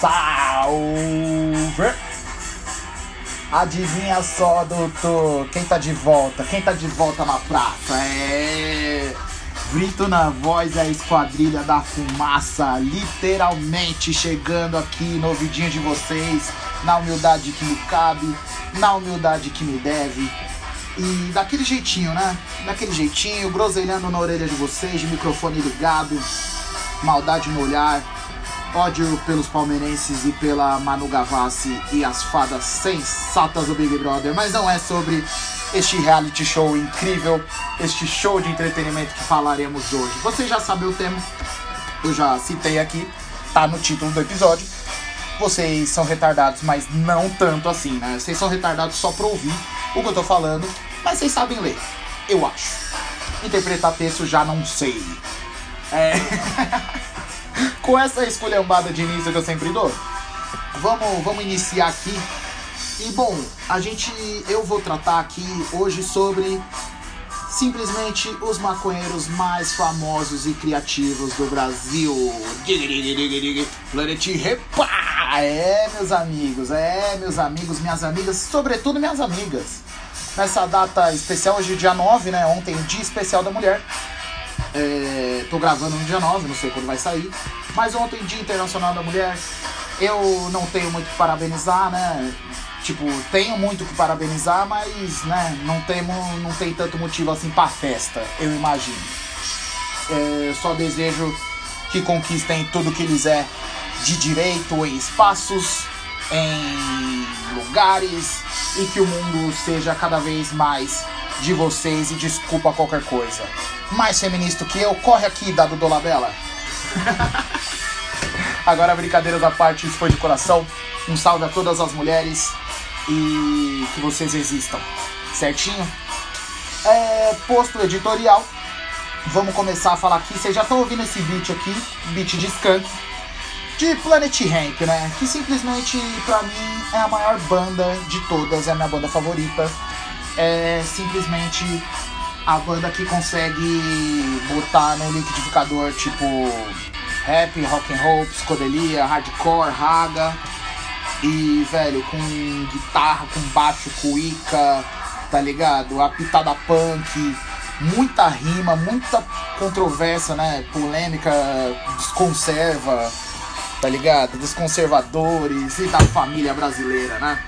Salve! Adivinha só, doutor, quem tá de volta? Quem tá de volta na praça? É. Grito na voz a esquadrilha da fumaça, literalmente chegando aqui no ouvidinho de vocês, na humildade que me cabe, na humildade que me deve. E daquele jeitinho, né? Daquele jeitinho, groselhando na orelha de vocês, de microfone ligado, maldade no olhar, ódio pelos palmeirenses e pela Manu Gavassi e as fadas sensatas do Big Brother, mas não é sobre este reality show incrível, este show de entretenimento que falaremos hoje. Você já sabe o tema, eu já citei aqui, tá no título do episódio. Vocês são retardados, mas não tanto assim, né? Vocês são retardados só pra ouvir o que eu tô falando, mas vocês sabem ler, eu acho. Interpretar texto já não sei. É. Com essa esculhambada de início que eu sempre dou, vamos, vamos iniciar aqui. E bom, a gente. Eu vou tratar aqui hoje sobre simplesmente os maconheiros mais famosos e criativos do Brasil. Planet Repa! É, meus amigos, é, meus amigos, minhas amigas, sobretudo minhas amigas. Nessa data especial, hoje, dia 9, né? Ontem, dia especial da mulher. É, tô gravando no dia 9, não sei quando vai sair. Mas ontem, Dia Internacional da Mulher, eu não tenho muito que parabenizar, né? Tipo, tenho muito que parabenizar, mas, né, não, temo, não tem tanto motivo assim pra festa, eu imagino. É, só desejo que conquistem tudo que lhes é de direito em espaços, em lugares e que o mundo seja cada vez mais de vocês e desculpa qualquer coisa. Mais feminista que eu, corre aqui, dado Dolabella. Agora, brincadeiras à parte, isso foi de coração. Um salve a todas as mulheres e que vocês existam, certinho? É, posto editorial, vamos começar a falar aqui. Vocês já estão ouvindo esse beat aqui, beat de Skunk, de Planet Ramp, né? Que simplesmente, pra mim, é a maior banda de todas, é a minha banda favorita. É simplesmente a banda que consegue botar no liquidificador tipo rap, rock and roll, psicodelia, hardcore, raga e velho com guitarra, com baixo, cuíca, tá ligado? A pitada punk, muita rima, muita controvérsia, né? Polêmica, desconserva, tá ligado? Dos conservadores e da família brasileira, né?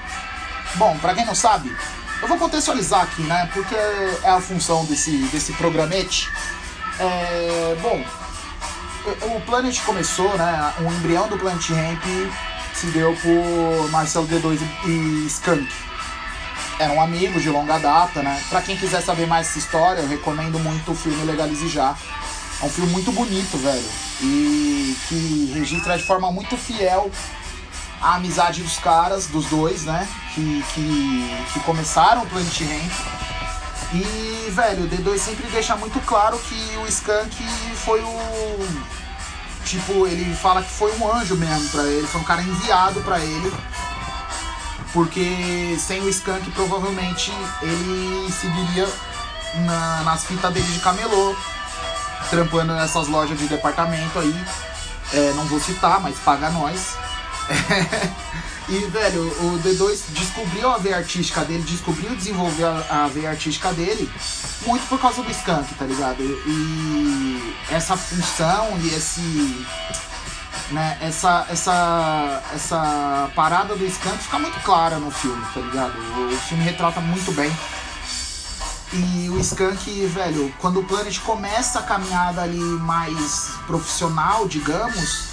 Bom, pra quem não sabe, eu vou contextualizar aqui, né? Porque é a função desse, desse programete. É, bom, o Planet começou, né? O embrião do Planet Ramp se deu por Marcelo D2 e Skank. Eram amigos de longa data, né? Pra quem quiser saber mais essa história, eu recomendo muito o filme Legalize Já. É um filme muito bonito, velho. E que registra de forma muito fiel a amizade dos caras, dos dois, né? Que, que, que começaram o Planet Ramp. E, velho, o D2 sempre deixa muito claro que o Skank foi o. Tipo, ele fala que foi um anjo mesmo pra ele, foi um cara enviado pra ele. Porque sem o Skank, provavelmente ele seguiria na, nas fitas dele de camelô, trampando nessas lojas de departamento aí. É, não vou citar, mas paga nós. e, velho, o D2 descobriu a veia artística dele, descobriu desenvolver a, a veia artística dele muito por causa do Skunk, tá ligado? E essa função e esse. Né, essa, essa, essa parada do Skunk fica muito clara no filme, tá ligado? O filme retrata muito bem. E o Skunk, velho, quando o Planet começa a caminhada ali mais profissional, digamos,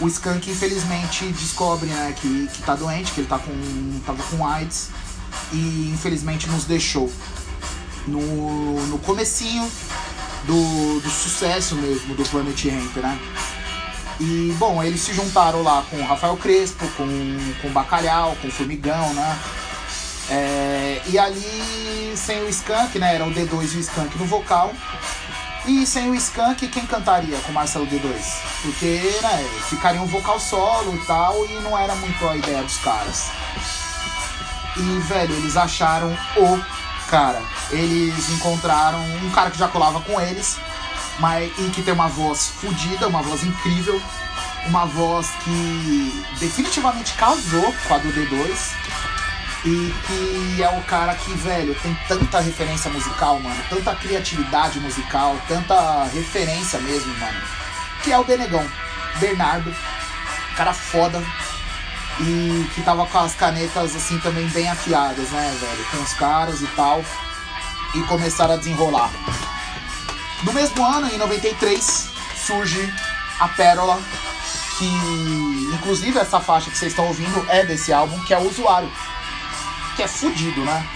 o Skunk infelizmente descobre né, que, que tá doente, que ele tá com, tava com AIDS e infelizmente nos deixou. No, no comecinho do, do sucesso mesmo do Planet Ramp, né? E bom, eles se juntaram lá com o Rafael Crespo, com, com o Bacalhau, com o Formigão, né? É, e ali, sem o Skank, né? Era o D2 e o Skank no vocal. E sem o Skank, quem cantaria com Marcelo D2? Porque, né, ficaria um vocal solo e tal, e não era muito a ideia dos caras. E, velho, eles acharam o cara. Eles encontraram um cara que já colava com eles, mas e que tem uma voz fodida, uma voz incrível. uma voz que definitivamente casou com a do D2 e que é o cara que, velho, tem tanta referência musical, mano, tanta criatividade musical, tanta referência mesmo, mano, que é o Benegão, Bernardo, cara foda, e que tava com as canetas assim também bem afiadas, né, velho, com os caras e tal, e começaram a desenrolar. No mesmo ano, em 93, surge a Pérola, que inclusive essa faixa que vocês estão ouvindo é desse álbum, que é o Usuário que é fudido, né?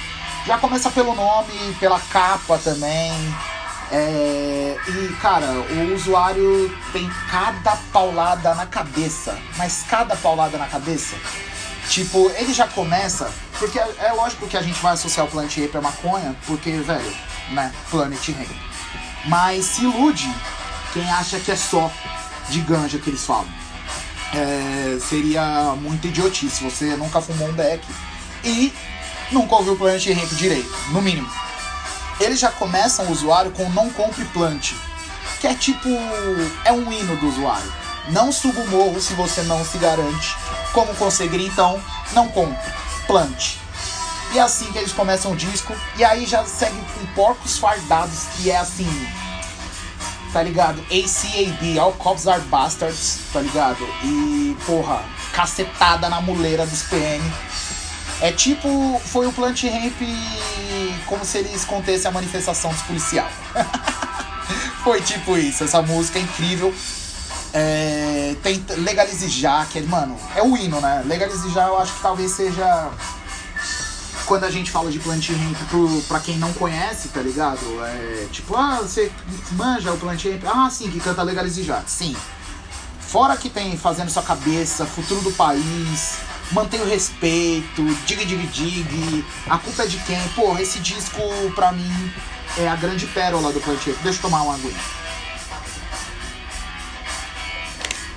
Já começa pelo nome, pela capa também. É... E, cara, o usuário tem cada paulada na cabeça. Mas cada paulada na cabeça. Tipo, ele já começa. Porque é, é lógico que a gente vai associar o Planet Rape a maconha. Porque, velho, né? Planet Rape. Mas se ilude quem acha que é só de ganja que eles falam. É, seria muito idiotice. Você nunca fumou um beck. E nunca ouviu o Planet Ramp direito, no mínimo. Eles já começam o usuário com não compre plant, que é tipo. é um hino do usuário. Não suba o morro se você não se garante. Como conseguir então? Não compre. Plant. E é assim que eles começam o disco. E aí já segue com Porcos Fardados, que é assim. Tá ligado? ACAB, All Cops Are Bastards, tá ligado? E, porra, cacetada na muleira dos PM é tipo, foi o Plant Ramp como se eles contessem a manifestação dos policial. foi tipo isso, essa música é incrível. É, tem Legalize Já, que é, mano, é o hino, né? Legalize Já eu acho que talvez seja. Quando a gente fala de Plant Ramp pro, pra quem não conhece, tá ligado? É tipo, ah, você manja o Plant Ramp? Ah, sim, que canta Legalize Já. Sim. Fora que tem Fazendo Sua Cabeça, Futuro do País, Mantém o Respeito, Dig Dig Dig, A Culpa é de Quem. Porra, esse disco pra mim é a grande pérola do Planet Deixa eu tomar uma aguinha.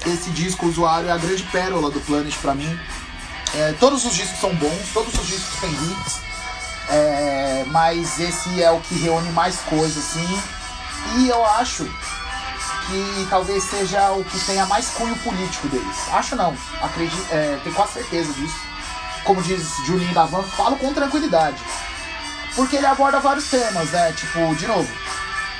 Esse disco, Usuário, é a grande pérola do Planet pra mim. É, todos os discos são bons, todos os discos têm hits. É, mas esse é o que reúne mais coisas, assim. E eu acho que talvez seja o que tenha mais cunho político deles. Acho não, acredito, é, tenho quase certeza disso. Como diz Julinho da Van, falo com tranquilidade. Porque ele aborda vários temas, né? Tipo, de novo,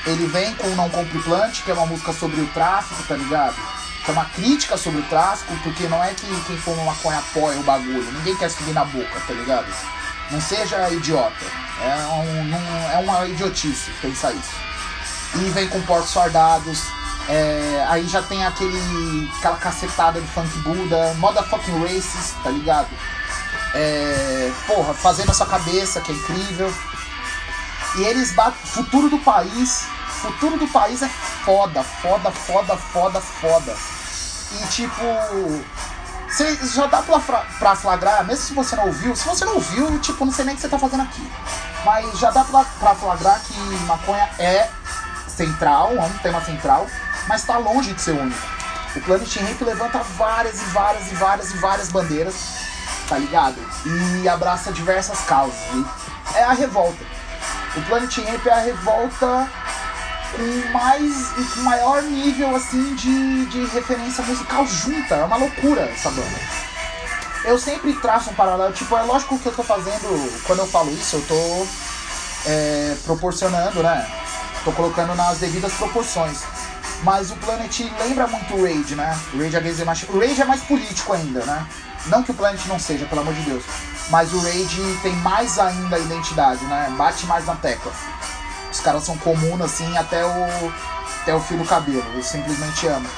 ele vem com Não Compre Plant, que é uma música sobre o tráfico, tá ligado? Que é uma crítica sobre o tráfico, porque não é que quem for uma maconha apoia o bagulho. Ninguém quer subir na boca, tá ligado? Não seja idiota. É, um, não, é uma idiotice pensar isso. E vem com portos fardados, é, aí já tem aquele, aquela cacetada de funk Buda, motherfucking racist, tá ligado? É, porra, fazendo essa cabeça, que é incrível. E eles batem. Futuro do país. Futuro do país é foda, foda, foda, foda, foda. E tipo. Cê, já dá pra, pra flagrar, mesmo se você não ouviu. Se você não ouviu, tipo, não sei nem o que você tá fazendo aqui. Mas já dá pra, pra flagrar que maconha é central, é um tema central mas está longe de ser único. O Planet Ramp levanta várias e várias e várias e várias bandeiras, tá ligado? E abraça diversas causas. E é a revolta. O Planet Ramp é a revolta com mais com maior nível assim de, de referência musical junta. É uma loucura essa banda. Eu sempre traço um paralelo, tipo, é lógico que eu tô fazendo, quando eu falo isso, eu tô é, proporcionando, né? Tô colocando nas devidas proporções. Mas o Planet lembra muito o Rage, né? O Rage Against the Machine. O Rage é mais político ainda, né? Não que o Planet não seja, pelo amor de Deus. Mas o Rage tem mais ainda a identidade, né? Bate mais na tecla. Os caras são comuns assim até o, até o fio do cabelo. Eu simplesmente amo.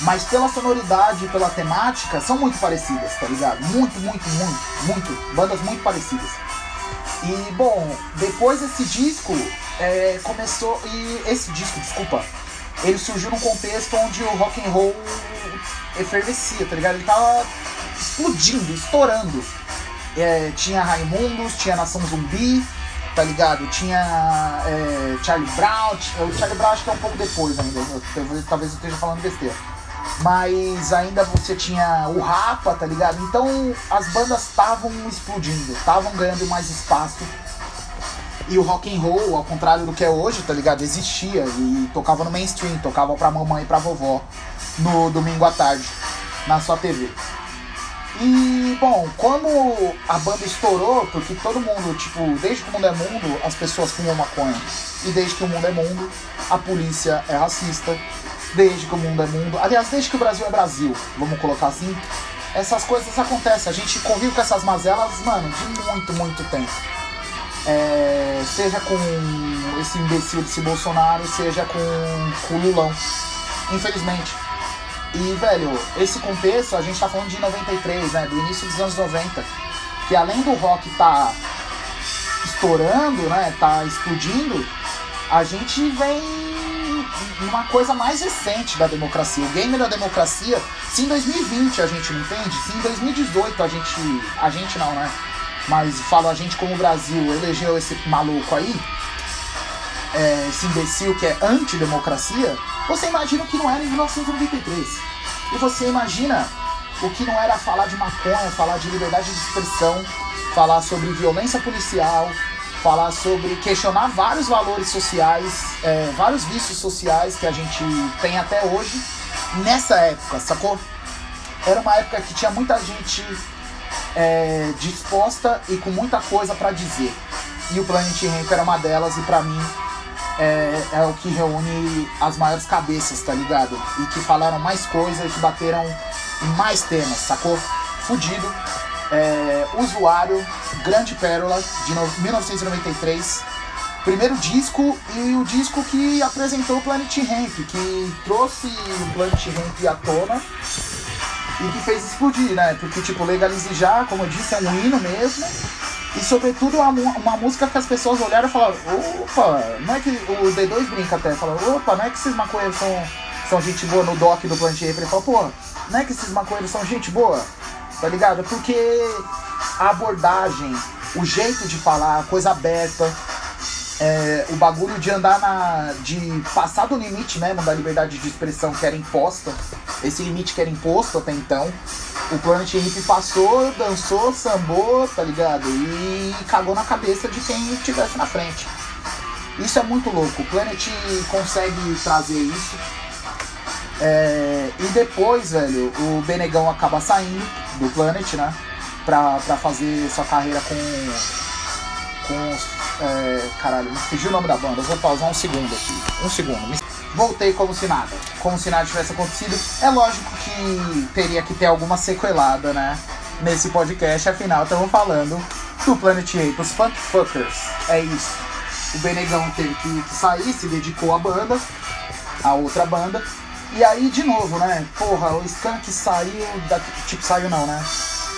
Mas pela sonoridade e pela temática, são muito parecidas, tá ligado? Muito, muito, muito, muito. Bandas muito parecidas. E, bom, depois desse disco, é, começou. E esse disco, desculpa, ele surgiu num contexto onde o rock and roll efervescia, tá ligado? Ele tava explodindo, estourando. É, tinha Raimundos, tinha Nação Zumbi, tá ligado? Tinha é, Charlie Brown, o Charlie Brown acho que é um pouco depois ainda, talvez, talvez eu esteja falando besteira. Mas ainda você tinha o Rapa, tá ligado? Então as bandas estavam explodindo, estavam ganhando mais espaço e o rock and roll, ao contrário do que é hoje, tá ligado? Existia e tocava no mainstream, tocava pra mamãe e pra vovó no domingo à tarde. na sua TV. E, bom, quando a banda estourou, porque todo mundo, tipo, desde que o mundo é mundo, as pessoas fumam maconha. E desde que o mundo é mundo, a polícia é racista. Desde que o mundo é mundo. Aliás, desde que o Brasil é Brasil, vamos colocar assim. Essas coisas acontecem. A gente convive com essas mazelas, mano, de muito, muito tempo. É, seja com esse imbecil desse Bolsonaro, seja com, com o Lulão. Infelizmente. E, velho, esse contexto, a gente tá falando de 93, né? Do início dos anos 90. Que além do rock tá estourando, né? Tá explodindo, a gente vem uma coisa mais recente da democracia. O game da democracia, se em 2020 a gente não entende, se em 2018 a gente. A gente não, né? Mas falo a gente como o Brasil elegeu esse maluco aí, é, esse imbecil que é antidemocracia, você imagina o que não era em 1993. E você imagina o que não era falar de maconha, falar de liberdade de expressão, falar sobre violência policial, falar sobre questionar vários valores sociais, é, vários vícios sociais que a gente tem até hoje nessa época, sacou? Era uma época que tinha muita gente é, disposta e com muita coisa para dizer. E o Planet Ramp era uma delas, e para mim é, é, o que reúne as maiores cabeças, tá ligado? E que falaram mais coisas, que bateram mais temas, sacou? Fudido. É, Usuário, Grande Pérola, de no, 1993. Primeiro disco e o disco que apresentou o Planet Ramp, que trouxe o Planet Ramp à tona e que fez explodir, né? Porque, tipo, Legalize Já, como eu disse, é um hino mesmo. E, sobretudo, uma, uma música que as pessoas olharam e falaram: opa, não é que. O D2 brinca até, fala: opa, não é que esses maconheiros são, são gente boa no doc do Plant Ele fala: pô, não é que esses maconheiros são gente boa? Tá ligado? Porque a abordagem, o jeito de falar, a coisa aberta, é, o bagulho de andar na. de passar do limite mesmo da liberdade de expressão que era imposta, esse limite que era imposto até então. O Planet Hip passou, dançou, sambou, tá ligado? E cagou na cabeça de quem estivesse na frente. Isso é muito louco. O Planet consegue trazer isso. É, e depois, velho, o Benegão acaba saindo do Planet, né? Pra, pra fazer sua carreira com. com é, caralho, me fugiu o nome da banda. Eu vou pausar um segundo aqui. Um segundo. Voltei como se nada. Como se nada tivesse acontecido. É lógico que teria que ter alguma sequelada, né? Nesse podcast, afinal, estamos falando do Planet Ape, os Funk Fuckers. É isso. O Benegão teve que, sair, se dedicou à banda, a outra banda. E aí, de novo, né? Porra, o Skunk saiu. Da, tipo, saiu não, né?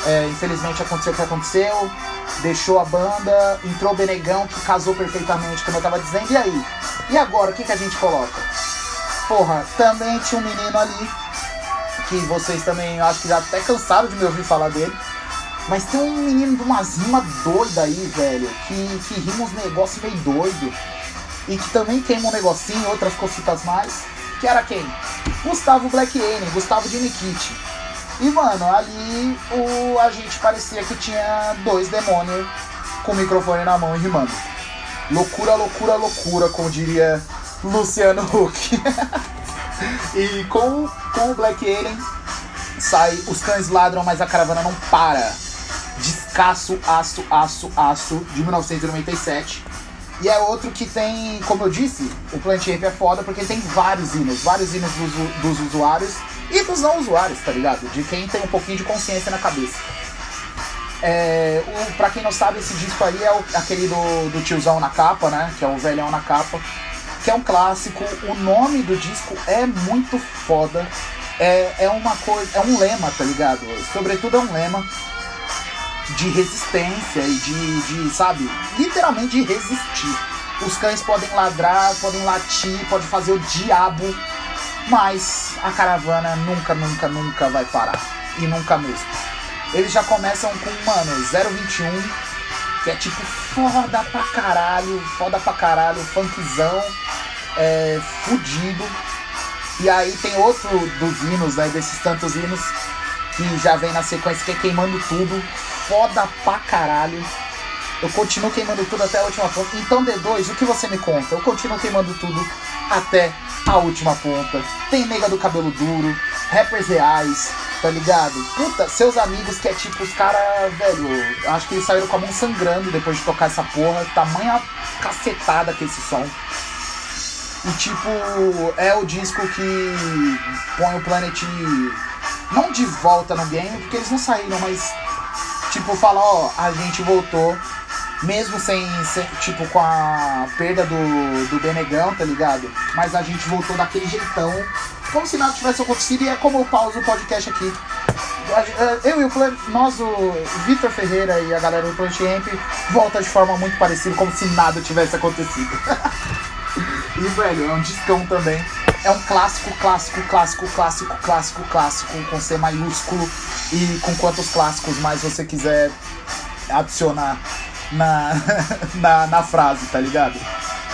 É, infelizmente aconteceu o que aconteceu deixou a banda, entrou o Benegão, que casou perfeitamente, como eu tava dizendo, e aí? E agora, o que, que a gente coloca? Porra, também tinha um menino ali, que vocês também acho que já até cansaram de me ouvir falar dele. Mas tem um menino de umas rimas doidas aí, velho, que, que rima uns negócios meio doido. E que também queima um negocinho, outras cositas mais. Que era quem? Gustavo Black Alien, Gustavo de Nikit. E, mano, ali o, a gente parecia que tinha dois demônios com o microfone na mão e rimando. Loucura, loucura, loucura, como diria Luciano Huck. e com, com o Black Alien sai Os Cães Ladram, mas a Caravana Não Para. Descasso, aço, aço, aço, de 1997. E é outro que tem, como eu disse, o Plant Ape é foda porque tem vários hinos, vários hinos dos, dos usuários e dos não usuários, tá ligado? De quem tem um pouquinho de consciência na cabeça. É, pra quem não sabe, esse disco aí é o, aquele do, do tiozão na capa, né? Que é o velhão na capa. Que é um clássico. O nome do disco é muito foda. É, é uma coisa. É um lema, tá ligado? Sobretudo é um lema de resistência e de, de, sabe, literalmente de resistir. Os cães podem ladrar, podem latir, podem fazer o diabo mas a caravana nunca, nunca, nunca vai parar. E nunca mesmo. Eles já começam com, mano, 021, que é tipo foda pra caralho, foda pra caralho, funkzão, é, fudido. E aí tem outro dos hinos, né, desses tantos hinos, que já vem na sequência, que é Queimando Tudo, foda pra caralho. Eu continuo queimando tudo até a última ponta. Então, D2, o que você me conta? Eu continuo queimando tudo até a última ponta. Tem nega do cabelo duro, rappers reais, tá ligado? Puta, seus amigos que é tipo os caras, velho, acho que eles saíram com a mão sangrando depois de tocar essa porra, tamanha cacetada que esse som. E tipo, é o disco que põe o Planet não de volta no game, porque eles não saíram, mas tipo, fala, ó, a gente voltou, mesmo sem, sem, tipo, com a perda do, do Benegão, tá ligado? Mas a gente voltou daquele jeitão, como se nada tivesse acontecido, e é como eu pauso o podcast aqui. Eu e o Planet, nós, o Vitor Ferreira e a galera do Planet Amp, volta de forma muito parecida, como se nada tivesse acontecido. e, velho, é um discão também. É um clássico, clássico, clássico, clássico, clássico, clássico, com C maiúsculo e com quantos clássicos mais você quiser adicionar na, na, na frase, tá ligado?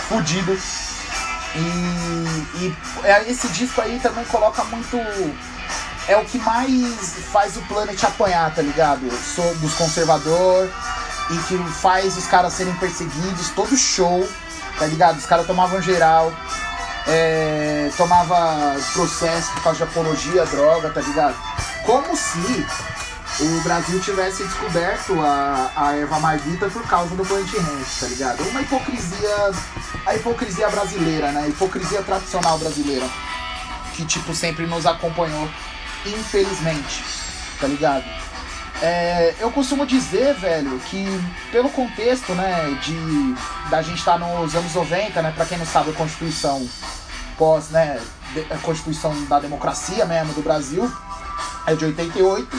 Fudido. E, e é, esse disco aí também coloca muito. É o que mais faz o Planet apanhar, tá ligado? Sou dos conservador e que faz os caras serem perseguidos, todo show, tá ligado? Os caras tomavam geral, é, tomava processo por causa de apologia, droga, tá ligado? Como se o Brasil tivesse descoberto a, a erva maldita por causa do Plant Ramp, tá ligado? Uma hipocrisia, a hipocrisia brasileira, né? A hipocrisia tradicional brasileira, que, tipo, sempre nos acompanhou, infelizmente, tá ligado? É, eu costumo dizer, velho, que pelo contexto, né, de da gente estar tá nos anos 90, né, para quem não sabe, a Constituição pós, né, a Constituição da democracia mesmo do Brasil é de 88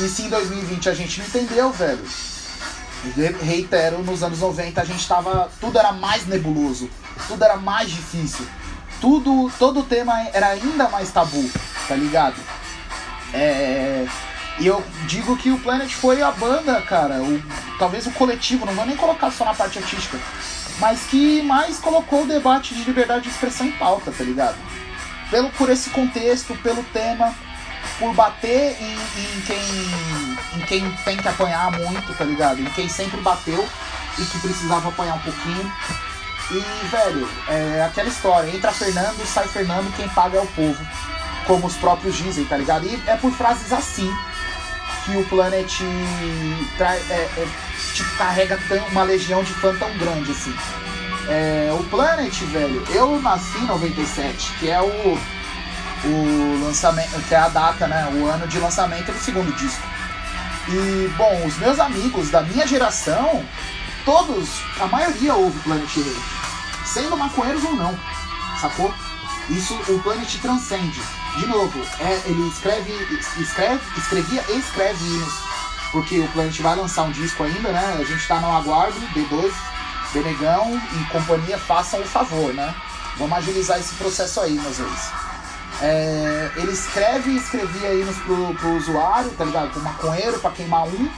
e se em 2020 a gente não entendeu, velho. Reitero, nos anos 90 a gente tava. Tudo era mais nebuloso, tudo era mais difícil. Tudo, todo o tema era ainda mais tabu, tá ligado? É. E eu digo que o Planet foi a banda, cara, o, talvez o coletivo, não vou nem colocar só na parte artística, mas que mais colocou o debate de liberdade de expressão em pauta, tá ligado? Pelo, por esse contexto, pelo tema, por bater em, em, quem, em quem tem que apanhar muito, tá ligado? Em quem sempre bateu e que precisava apanhar um pouquinho. E, velho, é aquela história, entra Fernando, sai Fernando, quem paga é o povo. Como os próprios dizem, tá ligado? E é por frases assim que o Planet é, é, tipo, carrega tão, uma legião de fã tão grande assim. É, o Planet, velho, eu nasci em 97, que é o o lançamento, que é a data, né, o ano de lançamento do segundo disco. E, bom, os meus amigos da minha geração, todos, a maioria ouve Planet Ramp, sendo maconheiros ou não, sacou? Isso o Planet transcende. De novo, é, ele escreve, escreve, escrevia e escreve hinos, porque o Planet vai lançar um disco ainda, né? A gente tá no aguardo, D2, Benegão e companhia façam o favor, né? Vamos agilizar esse processo aí, meus reis. É, ele escreve e escrevia aí pro, pro usuário, tá ligado? Pro maconheiro, pra queimar um.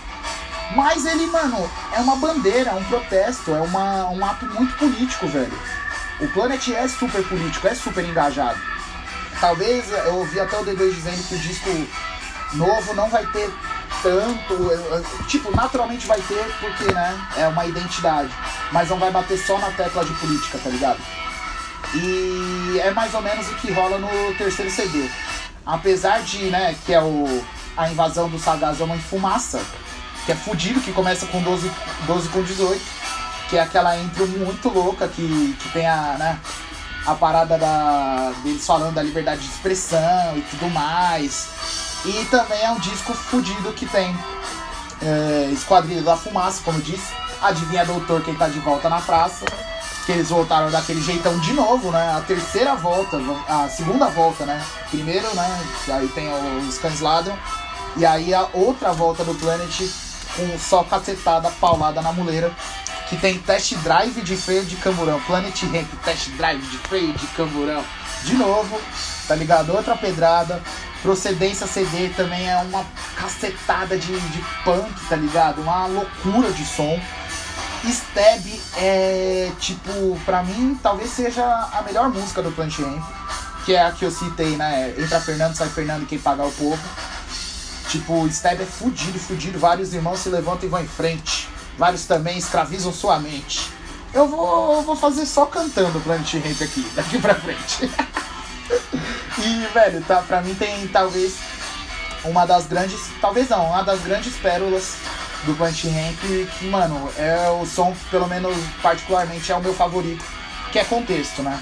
Mas ele, mano, é uma bandeira, é um protesto, é uma, um ato muito político, velho. O Planet é super político, é super engajado. Talvez eu ouvi até o D2 dizendo que o disco novo não vai ter tanto. Tipo, naturalmente vai ter, porque, né? É uma identidade. Mas não vai bater só na tecla de política, tá ligado? E é mais ou menos o que rola no terceiro CD. Apesar de, né, que é o, a invasão do Sagaz é uma fumaça, que é fudido, que começa com 12, 12 com 18, que é aquela intro muito louca que, que tem a, né, a parada da, deles falando da liberdade de expressão e tudo mais. E também é um disco fudido que tem é, Esquadrilha da Fumaça, como disse. Adivinha, doutor, quem tá de volta na praça que eles voltaram daquele jeitão de novo, né? A terceira volta, a segunda volta, né? Primeiro, né? Aí tem os Cães. E aí a outra volta do Planet com só cacetada, paulada na muleira. Que tem test drive de freio de camburão. Planet Ramp, test drive de freio de camburão. De novo, tá ligado? Outra pedrada. Procedência CD também é uma cacetada de, de punk, tá ligado? Uma loucura de som. Stab é, tipo, pra mim, talvez seja a melhor música do Plant Ramp, que é a que eu citei, né? Entra Fernando, sai Fernando, quem pagar o povo. Tipo, Stab é fudido, fudido. Vários irmãos se levantam e vão em frente. Vários também escravizam sua mente. Eu vou, vou fazer só cantando Planet Ramp aqui, daqui pra frente. e, velho, tá, pra mim tem talvez uma das grandes, talvez não, uma das grandes pérolas do Punch Ramp, que, mano, é o som, pelo menos particularmente, é o meu favorito, que é contexto, né?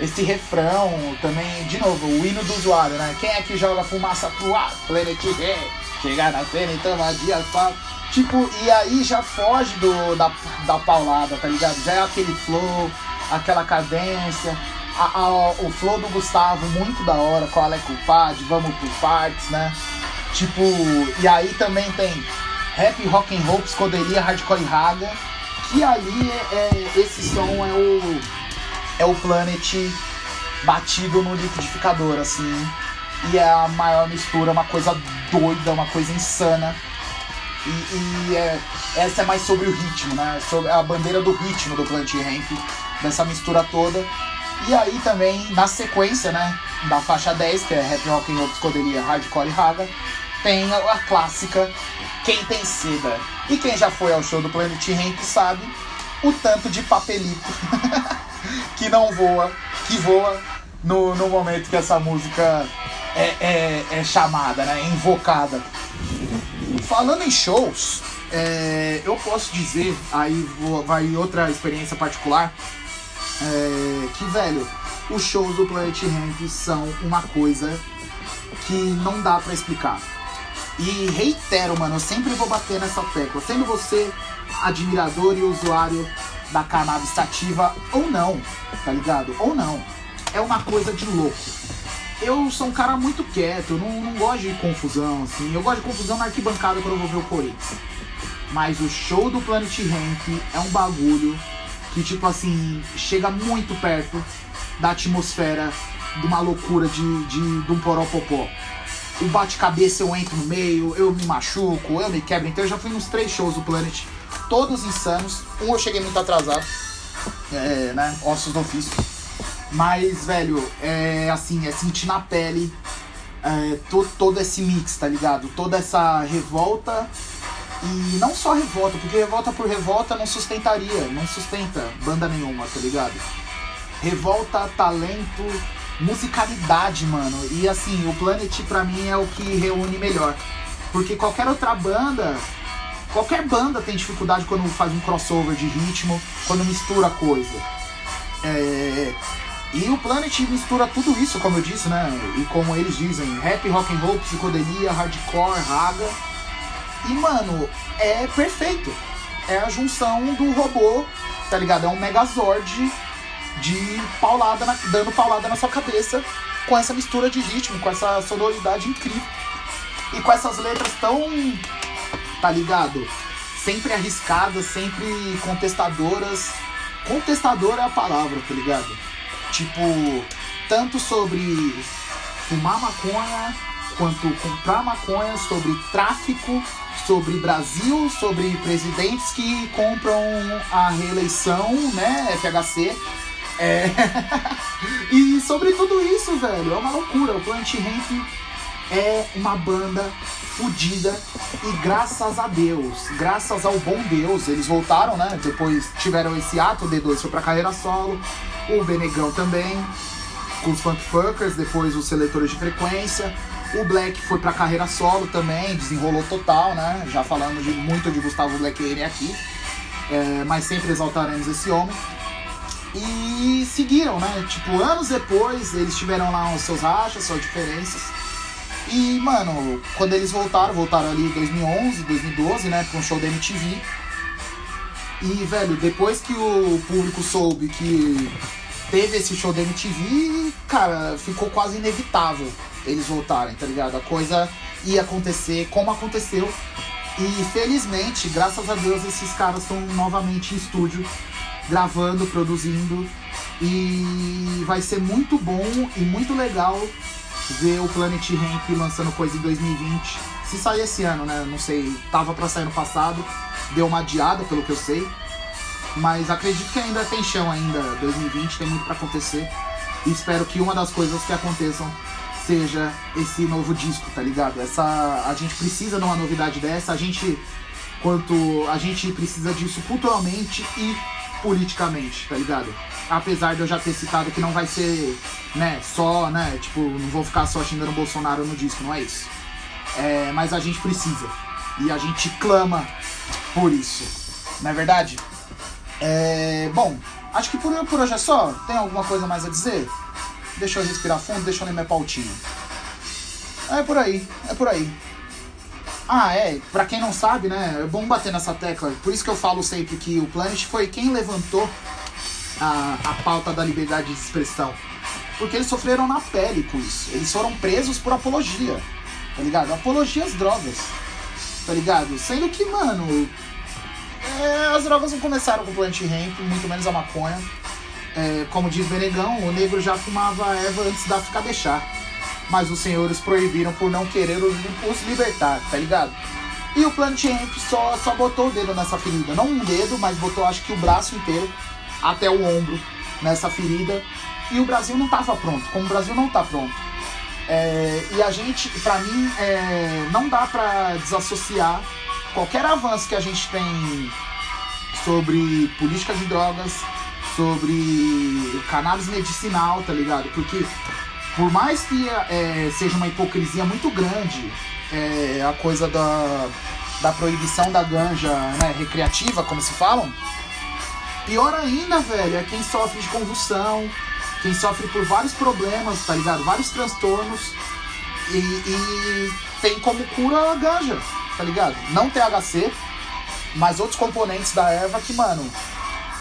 Esse refrão também, de novo, o hino do usuário, né? Quem é que joga fumaça pro ar? Planet G, chegar na cena e toma de asfalto. Tipo, e aí já foge do, da, da paulada, tá ligado? Já é aquele flow, aquela cadência. A, a, o flow do Gustavo, muito da hora, qual é culpado, vamos por partes, né? Tipo, e aí também tem rap, rock and roll, psicodelia, hardcore e raga, que ali é, é, esse som é o é o Planet batido no liquidificador, assim, e é a maior mistura, uma coisa doida, uma coisa insana. E, e é, essa é mais sobre o ritmo, né? Sobre a bandeira do ritmo do Planet Ramp, dessa mistura toda. E aí também, na sequência, né, da faixa 10, que é Rap Rock and Roll, Psicodelia, Hardcore e Raga, tem a, clássica Quem Tem Seda. E quem já foi ao show do Planet Ramp sabe o tanto de papelito que não voa, que voa no, no momento que essa música é, é, é chamada, né, é invocada. Falando em shows, é, eu posso dizer, aí vai outra experiência particular, é, que, velho, os shows do Planet Ramp são uma coisa que não dá para explicar. E reitero, mano, eu sempre vou bater nessa tecla. Sendo você admirador e usuário da cannabis sativa ou não, tá ligado? Ou não. É uma coisa de louco. Eu sou um cara muito quieto, não, não gosto de confusão, assim. Eu gosto de confusão na arquibancada quando eu vou ver o Corinthians. Mas o show do Planet Ramp é um bagulho que, tipo assim, chega muito perto da atmosfera de uma loucura de, de, de um poropopó. O bate-cabeça eu entro no meio, eu me machuco, eu me quebro. Então eu já fui nos três shows do Planet, todos insanos. Um eu cheguei muito atrasado, é, né? Ossos do ofício. Mas, velho, é assim, é sentir na pele é, to, todo esse mix, tá ligado? Toda essa revolta e não só revolta, porque revolta por revolta não sustentaria, não sustenta banda nenhuma, tá ligado? Revolta, talento, musicalidade, mano. E assim, o Planet pra mim é o que reúne melhor. Porque qualquer outra banda, qualquer banda tem dificuldade quando faz um crossover de ritmo, quando mistura coisa. É... E o Planet mistura tudo isso, como eu disse, né? E como eles dizem, rap, rock and roll, psicodelia, hardcore, raga e, mano, é perfeito. É a junção do robô, tá ligado? É um Megazord de paulada, na, dando paulada na sua cabeça com essa mistura de ritmo, com essa sonoridade incrível. E com essas letras tão, tá ligado? Sempre arriscadas, sempre contestadoras. Contestadora é a palavra, tá ligado? Tipo, tanto sobre fumar maconha, quanto comprar maconha, sobre tráfico, sobre Brasil, sobre presidentes que compram a reeleição, né, FHC. É... e sobre tudo isso, velho, é uma loucura. O Plant Ramp é uma banda fodida e graças a Deus, graças ao bom Deus, eles voltaram, né? Depois tiveram esse ato, o D2 foi pra carreira solo, o Benegão também, com os Funk Funkers, depois os seletores de frequência. O Black foi pra carreira solo também, desenrolou total, né? Já falando de, muito de Gustavo Black ele aqui. É, mas sempre exaltaremos esse homem. E seguiram, né? Tipo, anos depois, eles tiveram lá os seus rachas, suas diferenças. E, mano, quando eles voltaram, voltaram ali em 2011, 2012, né? Pra um show da MTV. E, velho, depois que o público soube que teve esse show da MTV, cara, ficou quase inevitável eles voltarem, tá ligado? A coisa ia acontecer como aconteceu. E felizmente, graças a Deus, esses caras estão novamente em estúdio, gravando, produzindo. E vai ser muito bom e muito legal ver o Planet Ramp lançando coisa em 2020. Se sair esse ano, né? Não sei, tava pra sair no passado, deu uma adiada, pelo que eu sei. Mas acredito que ainda tem chão ainda, 2020, tem muito para acontecer. E espero que uma das coisas que aconteçam seja esse novo disco, tá ligado? Essa a gente precisa de uma novidade dessa, a gente quanto a gente precisa disso culturalmente e politicamente, tá ligado? Apesar de eu já ter citado que não vai ser, né, só, né, tipo, não vou ficar só xingando o Bolsonaro no disco, não é isso. É, mas a gente precisa. E a gente clama por isso. Não é verdade? É, bom, acho que por, por hoje é só. Tem alguma coisa mais a dizer? Deixa eu respirar fundo, deixa eu ler minha pautinha. É por aí, é por aí. Ah, é, pra quem não sabe, né, é bom bater nessa tecla. Por isso que eu falo sempre que o Planet foi quem levantou a, a pauta da liberdade de expressão. Porque eles sofreram na pele com isso. Eles foram presos por apologia, tá ligado? Apologia às drogas, tá ligado? Sendo que, mano, é, as drogas não começaram com o Plant Hemp, muito menos a maconha. É, como diz Benegão, o negro já fumava erva antes da ficar deixar. Mas os senhores proibiram por não querer os, os libertar, tá ligado? E o Plant Hemp só, só botou o dedo nessa ferida. Não um dedo, mas botou acho que o braço inteiro até o ombro nessa ferida. E o Brasil não estava pronto, como o Brasil não está pronto. É, e a gente, para mim, é, não dá para desassociar qualquer avanço que a gente tem sobre política de drogas, sobre cannabis medicinal, tá ligado? Porque por mais que é, seja uma hipocrisia muito grande é, a coisa da, da proibição da ganja né, recreativa, como se falam, pior ainda, velho, é quem sofre de convulsão, quem sofre por vários problemas, tá ligado? Vários transtornos e, e tem como cura a ganja, tá ligado? Não THC, mas outros componentes da erva que, mano,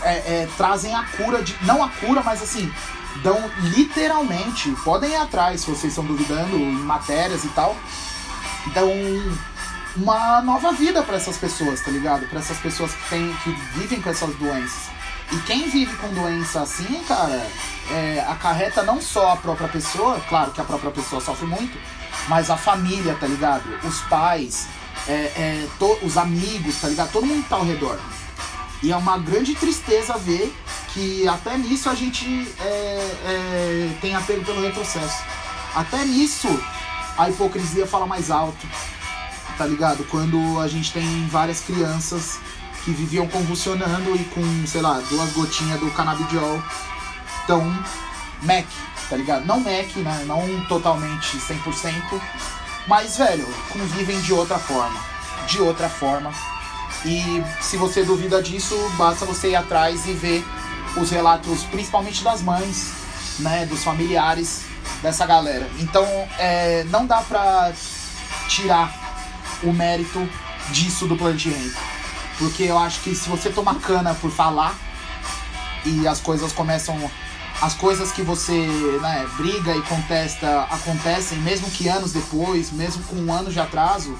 é, é, trazem a cura de. Não a cura, mas assim, dão literalmente. Podem ir atrás se vocês estão duvidando em matérias e tal. Dão uma nova vida para essas pessoas, tá ligado? Para essas pessoas que, tem, que vivem com essas doenças. E quem vive com doença assim, cara, é, acarreta não só a própria pessoa, claro que a própria pessoa sofre muito, mas a família, tá ligado? Os pais, é, é, to, os amigos, tá ligado? Todo mundo tá ao redor. E é uma grande tristeza ver que até nisso a gente é, é, tem apego pelo retrocesso. Até nisso a hipocrisia fala mais alto, tá ligado? Quando a gente tem várias crianças que viviam convulsionando e com, sei lá, duas gotinhas do canabidiol. Então, Mac, tá ligado? Não Mac, né? Não totalmente 100%, mas, velho, convivem de outra forma. De outra forma. E se você duvida disso, basta você ir atrás e ver os relatos, principalmente das mães, né, dos familiares dessa galera. Então, é, não dá pra tirar o mérito disso do Planet Ramp. Porque eu acho que se você toma cana por falar e as coisas começam. As coisas que você né, briga e contesta acontecem, mesmo que anos depois, mesmo com um ano de atraso,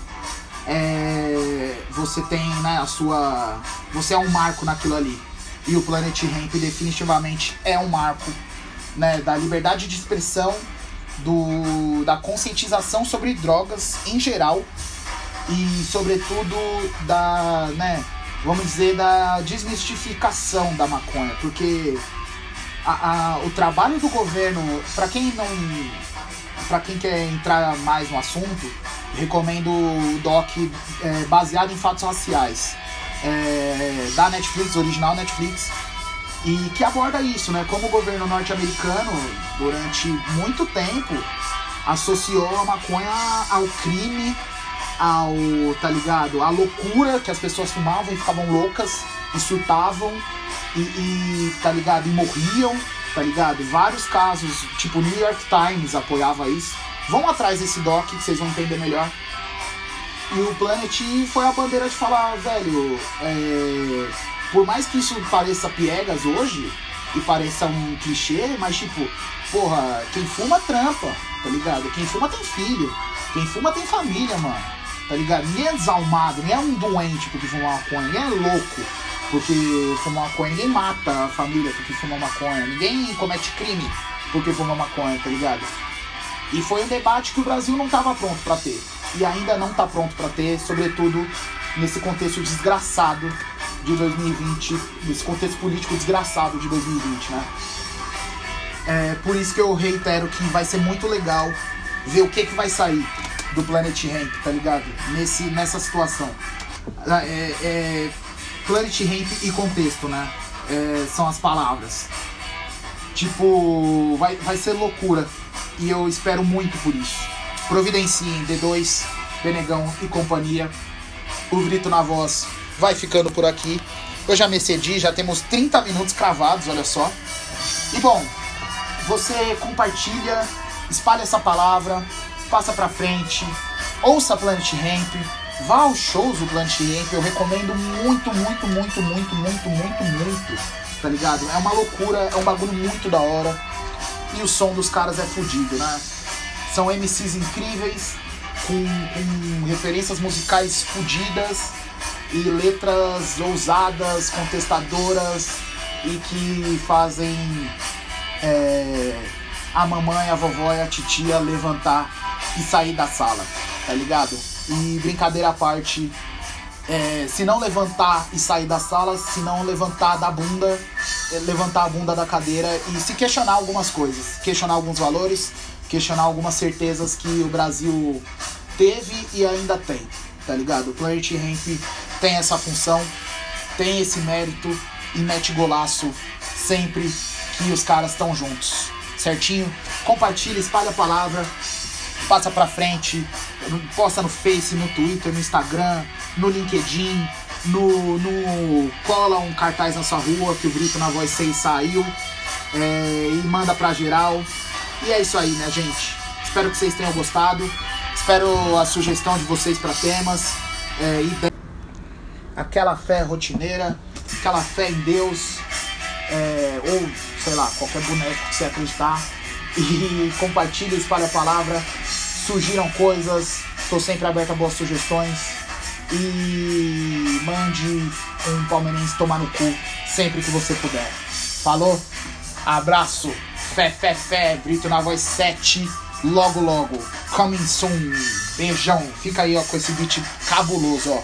é, você tem né, a sua. Você é um marco naquilo ali. E o Planet Ramp definitivamente é um marco né, da liberdade de expressão, do, da conscientização sobre drogas em geral e sobretudo da, né, vamos dizer, da desmistificação da maconha, porque a, a, o trabalho do governo, para quem não, para quem quer entrar mais no assunto, recomendo o doc é, baseado em fatos raciais. É, da Netflix, original Netflix, e que aborda isso, né? Como o governo norte-americano, durante muito tempo, associou a maconha ao crime, ao, tá ligado? A loucura que as pessoas fumavam e ficavam loucas e surtavam e, e, tá ligado? E morriam, tá ligado? Vários casos, tipo New York Times apoiava isso. Vão atrás desse doc que vocês vão entender melhor. E o Planet foi a bandeira de falar, velho, é... por mais que isso pareça piegas hoje e pareça um clichê, mas tipo, porra, quem fuma trampa, tá ligado? Quem fuma tem filho, quem fuma tem família, mano, tá ligado? Ninguém é desalmado, ninguém é um doente porque fuma maconha, ninguém é louco porque fuma maconha, ninguém mata a família porque fuma maconha, ninguém comete crime porque fuma maconha, tá ligado? E foi um debate que o Brasil não estava pronto para ter e ainda não está pronto para ter, sobretudo nesse contexto desgraçado de 2020, nesse contexto político desgraçado de 2020, né? É por isso que eu reitero que vai ser muito legal ver o que, que vai sair do Planet Ramp, tá ligado? Nesse, nessa situação. É, é, Planet Ramp e contexto, né? É, são as palavras. Tipo, vai, vai ser loucura. E eu espero muito por isso providenciem D2 Benegão e companhia. O Grito na Voz vai ficando por aqui. Eu já me excedi, já temos 30 minutos cravados, olha só. E bom, você compartilha, espalha essa palavra, passa pra frente, ouça Planet Ramp, vá aos shows do Planet Ramp, eu recomendo muito, muito, muito, muito, muito, muito, muito, tá ligado? É uma loucura, é um bagulho muito da hora e o som dos caras é fodido, né? São MCs incríveis, com, com referências musicais fodidas e letras ousadas, contestadoras e que fazem é, a mamãe, a vovó e a titia levantar e sair da sala, tá ligado? E brincadeira à parte, é, se não levantar e sair da sala, se não levantar da bunda, é, levantar a bunda da cadeira e se questionar algumas coisas, questionar alguns valores, questionar algumas certezas que o Brasil teve e ainda tem, tá ligado? O Planet Ramp tem essa função, tem esse mérito e mete golaço sempre que os caras estão juntos, certinho? Compartilha, espalha a palavra, passa pra frente, posta no Face, no Twitter, no Instagram, no LinkedIn, no, no cola um cartaz na sua rua que o Brito na Voz 6 saiu é, e manda pra geral. E é isso aí, né, gente? Espero que vocês tenham gostado. Espero a sugestão de vocês para temas. É, e aquela fé rotineira, aquela fé em Deus, é, ou sei lá, qualquer boneco que você acreditar. E compartilhe, espalhe a palavra. Surgiram coisas, estou sempre aberto a boas sugestões. E mande um palmeirense tomar no cu sempre que você puder. Falou? Abraço! Fé, fé, fé, Brito na voz 7, logo, logo. Coming soon. Beijão. Fica aí, ó, com esse beat cabuloso, ó.